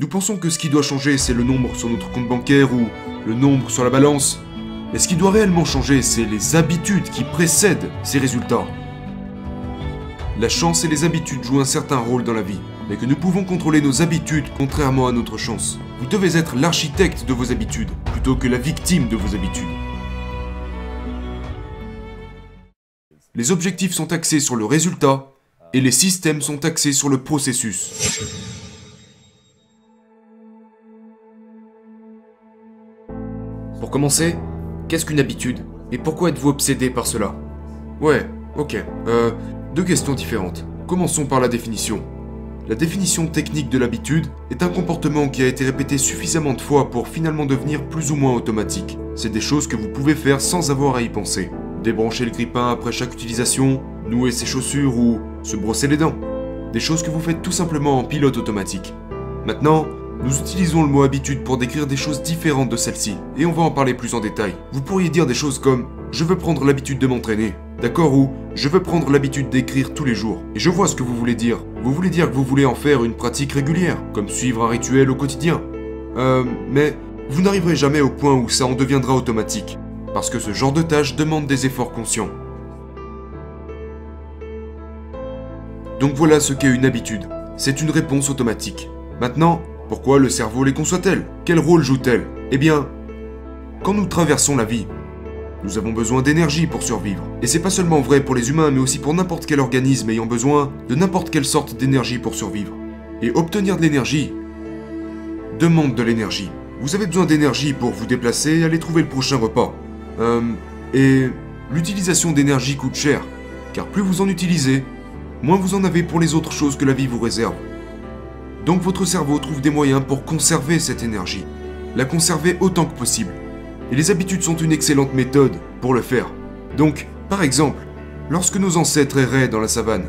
Nous pensons que ce qui doit changer, c'est le nombre sur notre compte bancaire ou le nombre sur la balance. Mais ce qui doit réellement changer, c'est les habitudes qui précèdent ces résultats. La chance et les habitudes jouent un certain rôle dans la vie, mais que nous pouvons contrôler nos habitudes contrairement à notre chance. Vous devez être l'architecte de vos habitudes, plutôt que la victime de vos habitudes. Les objectifs sont axés sur le résultat, et les systèmes sont axés sur le processus. Commencer, qu'est-ce qu'une habitude? Et pourquoi êtes-vous obsédé par cela? Ouais, ok. Euh, deux questions différentes. Commençons par la définition. La définition technique de l'habitude est un comportement qui a été répété suffisamment de fois pour finalement devenir plus ou moins automatique. C'est des choses que vous pouvez faire sans avoir à y penser. Débrancher le grippin après chaque utilisation, nouer ses chaussures ou se brosser les dents. Des choses que vous faites tout simplement en pilote automatique. Maintenant, nous utilisons le mot habitude pour décrire des choses différentes de celle-ci, et on va en parler plus en détail. Vous pourriez dire des choses comme je veux prendre l'habitude de m'entraîner, d'accord ou je veux prendre l'habitude d'écrire tous les jours. Et je vois ce que vous voulez dire. Vous voulez dire que vous voulez en faire une pratique régulière, comme suivre un rituel au quotidien. Euh, mais vous n'arriverez jamais au point où ça en deviendra automatique, parce que ce genre de tâche demande des efforts conscients. Donc voilà ce qu'est une habitude. C'est une réponse automatique. Maintenant, pourquoi le cerveau les conçoit-elle? Quel rôle joue-t-elle? Eh bien, quand nous traversons la vie, nous avons besoin d'énergie pour survivre. Et c'est pas seulement vrai pour les humains, mais aussi pour n'importe quel organisme ayant besoin de n'importe quelle sorte d'énergie pour survivre. Et obtenir de l'énergie demande de l'énergie. Vous avez besoin d'énergie pour vous déplacer et aller trouver le prochain repas. Euh, et l'utilisation d'énergie coûte cher, car plus vous en utilisez, moins vous en avez pour les autres choses que la vie vous réserve. Donc votre cerveau trouve des moyens pour conserver cette énergie, la conserver autant que possible. Et les habitudes sont une excellente méthode pour le faire. Donc, par exemple, lorsque nos ancêtres erraient dans la savane,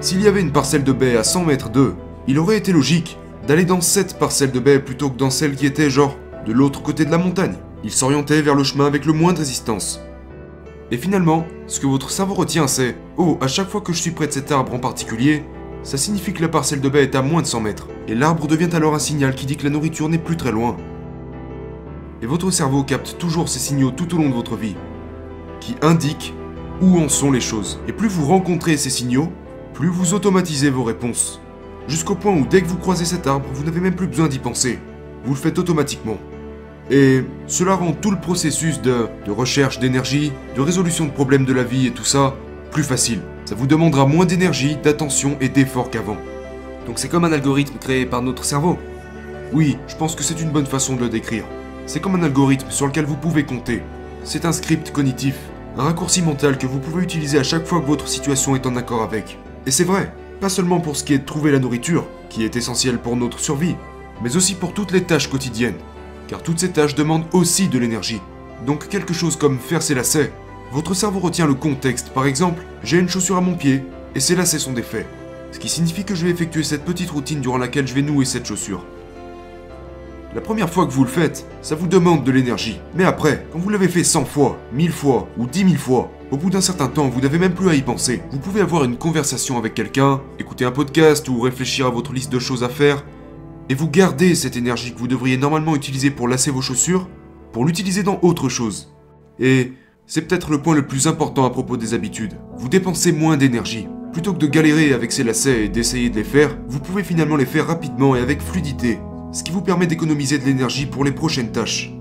s'il y avait une parcelle de baie à 100 mètres d'eux, il aurait été logique d'aller dans cette parcelle de baie plutôt que dans celle qui était genre de l'autre côté de la montagne. Ils s'orientaient vers le chemin avec le moins de résistance. Et finalement, ce que votre cerveau retient, c'est Oh, à chaque fois que je suis près de cet arbre en particulier, ça signifie que la parcelle de baie est à moins de 100 mètres, et l'arbre devient alors un signal qui dit que la nourriture n'est plus très loin. Et votre cerveau capte toujours ces signaux tout au long de votre vie, qui indiquent où en sont les choses. Et plus vous rencontrez ces signaux, plus vous automatisez vos réponses. Jusqu'au point où dès que vous croisez cet arbre, vous n'avez même plus besoin d'y penser. Vous le faites automatiquement. Et cela rend tout le processus de, de recherche d'énergie, de résolution de problèmes de la vie et tout ça plus facile. Ça vous demandera moins d'énergie, d'attention et d'effort qu'avant. Donc c'est comme un algorithme créé par notre cerveau. Oui, je pense que c'est une bonne façon de le décrire. C'est comme un algorithme sur lequel vous pouvez compter. C'est un script cognitif, un raccourci mental que vous pouvez utiliser à chaque fois que votre situation est en accord avec. Et c'est vrai, pas seulement pour ce qui est de trouver la nourriture, qui est essentielle pour notre survie, mais aussi pour toutes les tâches quotidiennes. Car toutes ces tâches demandent aussi de l'énergie. Donc quelque chose comme faire ses lacets, votre cerveau retient le contexte. Par exemple, j'ai une chaussure à mon pied et ces lacets sont défaits. Ce qui signifie que je vais effectuer cette petite routine durant laquelle je vais nouer cette chaussure. La première fois que vous le faites, ça vous demande de l'énergie. Mais après, quand vous l'avez fait 100 fois, 1000 fois ou 10 000 fois, au bout d'un certain temps, vous n'avez même plus à y penser. Vous pouvez avoir une conversation avec quelqu'un, écouter un podcast ou réfléchir à votre liste de choses à faire, et vous gardez cette énergie que vous devriez normalement utiliser pour lasser vos chaussures, pour l'utiliser dans autre chose. Et c'est peut-être le point le plus important à propos des habitudes. Vous dépensez moins d'énergie. Plutôt que de galérer avec ces lacets et d'essayer de les faire, vous pouvez finalement les faire rapidement et avec fluidité, ce qui vous permet d'économiser de l'énergie pour les prochaines tâches.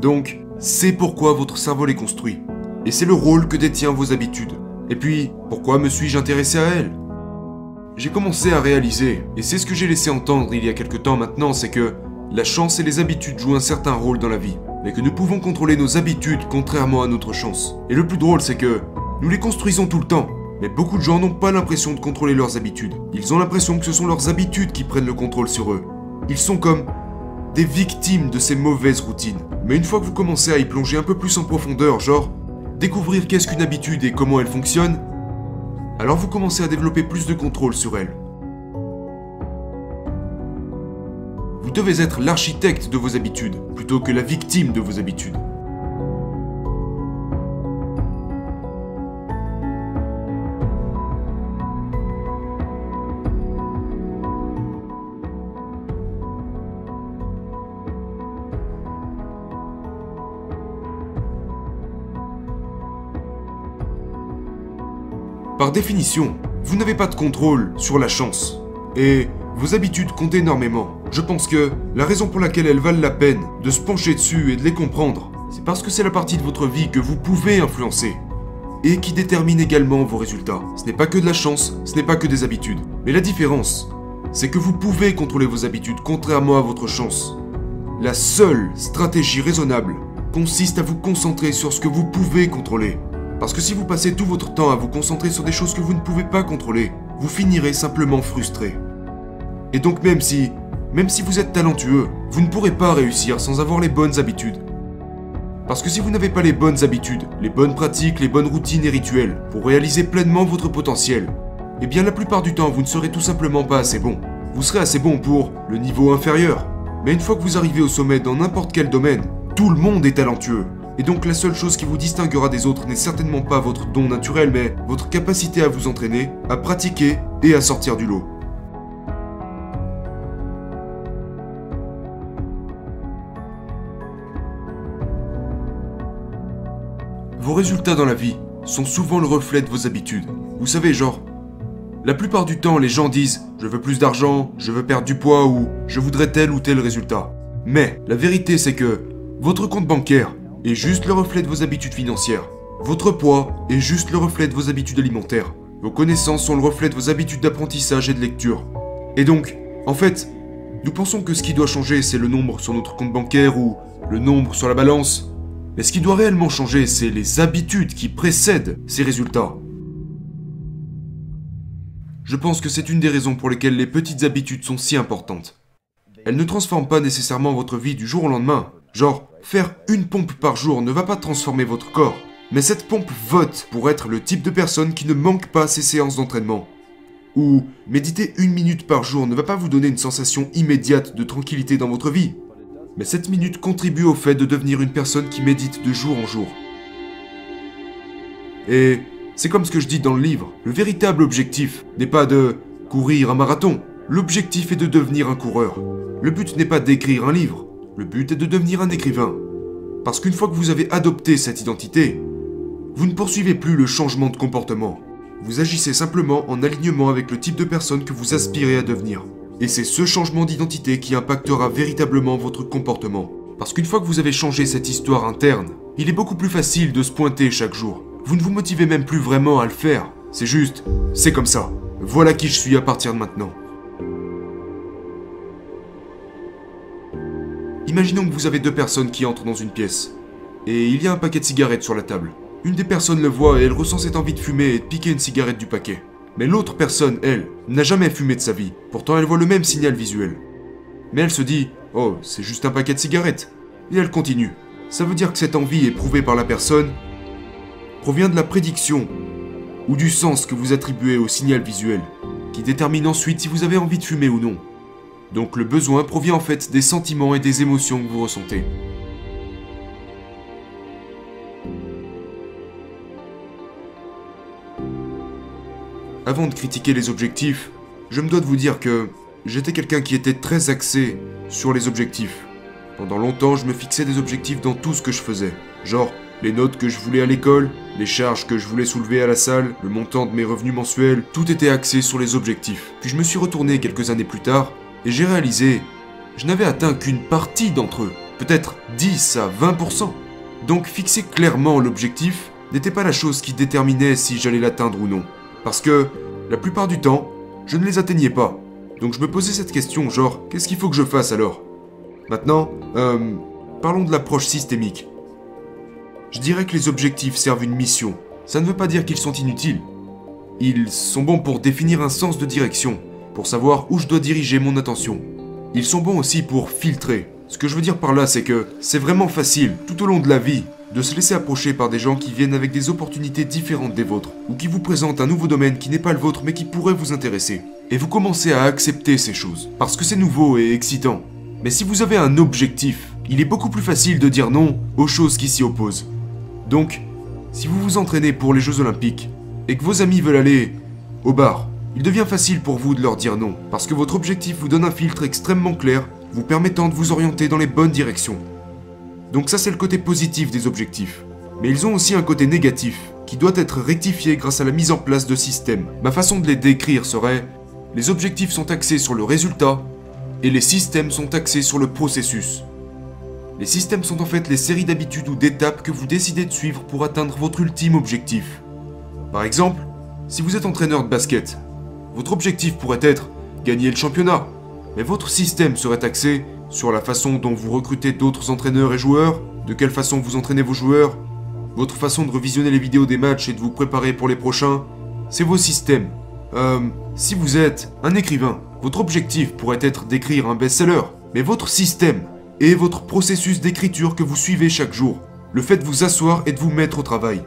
Donc, c'est pourquoi votre cerveau les construit. Et c'est le rôle que détient vos habitudes. Et puis, pourquoi me suis-je intéressé à elles? J'ai commencé à réaliser, et c'est ce que j'ai laissé entendre il y a quelque temps maintenant, c'est que la chance et les habitudes jouent un certain rôle dans la vie mais que nous pouvons contrôler nos habitudes contrairement à notre chance. Et le plus drôle, c'est que nous les construisons tout le temps. Mais beaucoup de gens n'ont pas l'impression de contrôler leurs habitudes. Ils ont l'impression que ce sont leurs habitudes qui prennent le contrôle sur eux. Ils sont comme des victimes de ces mauvaises routines. Mais une fois que vous commencez à y plonger un peu plus en profondeur, genre découvrir qu'est-ce qu'une habitude et comment elle fonctionne, alors vous commencez à développer plus de contrôle sur elle. devez être l'architecte de vos habitudes, plutôt que la victime de vos habitudes. Par définition, vous n'avez pas de contrôle sur la chance. Et vos habitudes comptent énormément. Je pense que la raison pour laquelle elles valent la peine de se pencher dessus et de les comprendre, c'est parce que c'est la partie de votre vie que vous pouvez influencer. Et qui détermine également vos résultats. Ce n'est pas que de la chance, ce n'est pas que des habitudes. Mais la différence, c'est que vous pouvez contrôler vos habitudes contrairement à votre chance. La seule stratégie raisonnable consiste à vous concentrer sur ce que vous pouvez contrôler. Parce que si vous passez tout votre temps à vous concentrer sur des choses que vous ne pouvez pas contrôler, vous finirez simplement frustré. Et donc même si, même si vous êtes talentueux, vous ne pourrez pas réussir sans avoir les bonnes habitudes. Parce que si vous n'avez pas les bonnes habitudes, les bonnes pratiques, les bonnes routines et rituels pour réaliser pleinement votre potentiel, eh bien la plupart du temps vous ne serez tout simplement pas assez bon. Vous serez assez bon pour le niveau inférieur. Mais une fois que vous arrivez au sommet dans n'importe quel domaine, tout le monde est talentueux. Et donc la seule chose qui vous distinguera des autres n'est certainement pas votre don naturel, mais votre capacité à vous entraîner, à pratiquer et à sortir du lot. Vos résultats dans la vie sont souvent le reflet de vos habitudes. Vous savez, genre, la plupart du temps, les gens disent je veux plus d'argent, je veux perdre du poids ou je voudrais tel ou tel résultat. Mais la vérité, c'est que votre compte bancaire est juste le reflet de vos habitudes financières. Votre poids est juste le reflet de vos habitudes alimentaires. Vos connaissances sont le reflet de vos habitudes d'apprentissage et de lecture. Et donc, en fait, nous pensons que ce qui doit changer, c'est le nombre sur notre compte bancaire ou le nombre sur la balance. Mais ce qui doit réellement changer, c'est les habitudes qui précèdent ces résultats. Je pense que c'est une des raisons pour lesquelles les petites habitudes sont si importantes. Elles ne transforment pas nécessairement votre vie du jour au lendemain. Genre, faire une pompe par jour ne va pas transformer votre corps. Mais cette pompe vote pour être le type de personne qui ne manque pas ses séances d'entraînement. Ou méditer une minute par jour ne va pas vous donner une sensation immédiate de tranquillité dans votre vie mais cette minute contribue au fait de devenir une personne qui médite de jour en jour. Et c'est comme ce que je dis dans le livre, le véritable objectif n'est pas de courir un marathon, l'objectif est de devenir un coureur. Le but n'est pas d'écrire un livre, le but est de devenir un écrivain. Parce qu'une fois que vous avez adopté cette identité, vous ne poursuivez plus le changement de comportement. Vous agissez simplement en alignement avec le type de personne que vous aspirez à devenir. Et c'est ce changement d'identité qui impactera véritablement votre comportement. Parce qu'une fois que vous avez changé cette histoire interne, il est beaucoup plus facile de se pointer chaque jour. Vous ne vous motivez même plus vraiment à le faire. C'est juste, c'est comme ça. Voilà qui je suis à partir de maintenant. Imaginons que vous avez deux personnes qui entrent dans une pièce. Et il y a un paquet de cigarettes sur la table. Une des personnes le voit et elle ressent cette envie de fumer et de piquer une cigarette du paquet. Mais l'autre personne, elle, n'a jamais fumé de sa vie. Pourtant, elle voit le même signal visuel. Mais elle se dit Oh, c'est juste un paquet de cigarettes. Et elle continue. Ça veut dire que cette envie éprouvée par la personne provient de la prédiction ou du sens que vous attribuez au signal visuel, qui détermine ensuite si vous avez envie de fumer ou non. Donc le besoin provient en fait des sentiments et des émotions que vous ressentez. Avant de critiquer les objectifs, je me dois de vous dire que j'étais quelqu'un qui était très axé sur les objectifs. Pendant longtemps, je me fixais des objectifs dans tout ce que je faisais. Genre, les notes que je voulais à l'école, les charges que je voulais soulever à la salle, le montant de mes revenus mensuels, tout était axé sur les objectifs. Puis je me suis retourné quelques années plus tard, et j'ai réalisé, je n'avais atteint qu'une partie d'entre eux, peut-être 10 à 20%. Donc fixer clairement l'objectif n'était pas la chose qui déterminait si j'allais l'atteindre ou non. Parce que, la plupart du temps, je ne les atteignais pas. Donc je me posais cette question, genre, qu'est-ce qu'il faut que je fasse alors? Maintenant, euh, parlons de l'approche systémique. Je dirais que les objectifs servent une mission. Ça ne veut pas dire qu'ils sont inutiles. Ils sont bons pour définir un sens de direction, pour savoir où je dois diriger mon attention. Ils sont bons aussi pour filtrer. Ce que je veux dire par là, c'est que c'est vraiment facile, tout au long de la vie, de se laisser approcher par des gens qui viennent avec des opportunités différentes des vôtres, ou qui vous présentent un nouveau domaine qui n'est pas le vôtre mais qui pourrait vous intéresser. Et vous commencez à accepter ces choses, parce que c'est nouveau et excitant. Mais si vous avez un objectif, il est beaucoup plus facile de dire non aux choses qui s'y opposent. Donc, si vous vous entraînez pour les Jeux Olympiques, et que vos amis veulent aller au bar, il devient facile pour vous de leur dire non, parce que votre objectif vous donne un filtre extrêmement clair, vous permettant de vous orienter dans les bonnes directions. Donc ça c'est le côté positif des objectifs. Mais ils ont aussi un côté négatif, qui doit être rectifié grâce à la mise en place de systèmes. Ma façon de les décrire serait les objectifs sont axés sur le résultat et les systèmes sont axés sur le processus. Les systèmes sont en fait les séries d'habitudes ou d'étapes que vous décidez de suivre pour atteindre votre ultime objectif. Par exemple, si vous êtes entraîneur de basket, votre objectif pourrait être gagner le championnat, mais votre système serait axé sur la façon dont vous recrutez d'autres entraîneurs et joueurs, de quelle façon vous entraînez vos joueurs, votre façon de revisionner les vidéos des matchs et de vous préparer pour les prochains, c'est vos systèmes. Euh, si vous êtes un écrivain, votre objectif pourrait être d'écrire un best-seller, mais votre système et votre processus d'écriture que vous suivez chaque jour, le fait de vous asseoir et de vous mettre au travail.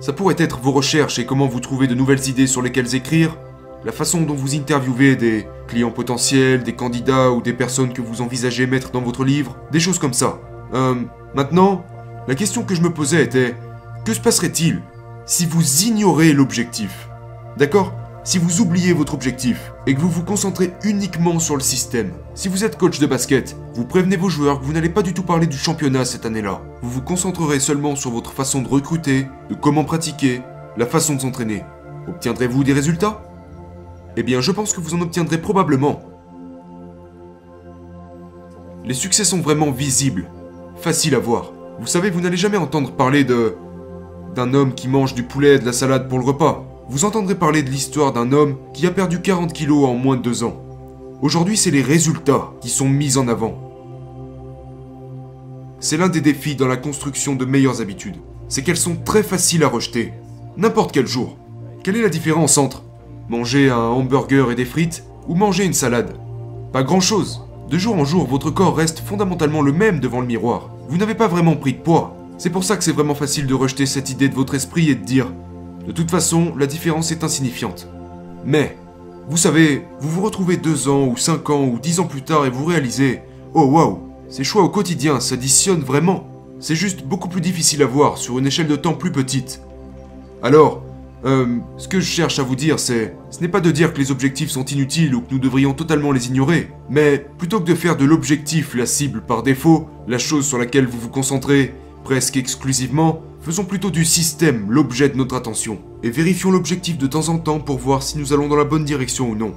Ça pourrait être vos recherches et comment vous trouvez de nouvelles idées sur lesquelles écrire, la façon dont vous interviewez des clients potentiels, des candidats ou des personnes que vous envisagez mettre dans votre livre, des choses comme ça. Euh, maintenant, la question que je me posais était, que se passerait-il si vous ignorez l'objectif? D'accord? Si vous oubliez votre objectif et que vous vous concentrez uniquement sur le système. Si vous êtes coach de basket, vous prévenez vos joueurs que vous n'allez pas du tout parler du championnat cette année-là. Vous vous concentrerez seulement sur votre façon de recruter, de comment pratiquer, la façon de s'entraîner. Obtiendrez-vous des résultats? Eh bien, je pense que vous en obtiendrez probablement. Les succès sont vraiment visibles, faciles à voir. Vous savez, vous n'allez jamais entendre parler de... d'un homme qui mange du poulet et de la salade pour le repas. Vous entendrez parler de l'histoire d'un homme qui a perdu 40 kilos en moins de deux ans. Aujourd'hui, c'est les résultats qui sont mis en avant. C'est l'un des défis dans la construction de meilleures habitudes. C'est qu'elles sont très faciles à rejeter. N'importe quel jour. Quelle est la différence entre Manger un hamburger et des frites ou manger une salade Pas grand-chose. De jour en jour, votre corps reste fondamentalement le même devant le miroir. Vous n'avez pas vraiment pris de poids. C'est pour ça que c'est vraiment facile de rejeter cette idée de votre esprit et de dire de toute façon, la différence est insignifiante. Mais, vous savez, vous vous retrouvez deux ans ou cinq ans ou dix ans plus tard et vous réalisez Oh waouh, ces choix au quotidien s'additionnent vraiment. C'est juste beaucoup plus difficile à voir sur une échelle de temps plus petite. Alors, euh, ce que je cherche à vous dire, c'est, ce n'est pas de dire que les objectifs sont inutiles ou que nous devrions totalement les ignorer, mais plutôt que de faire de l'objectif la cible par défaut, la chose sur laquelle vous vous concentrez presque exclusivement, faisons plutôt du système l'objet de notre attention, et vérifions l'objectif de temps en temps pour voir si nous allons dans la bonne direction ou non.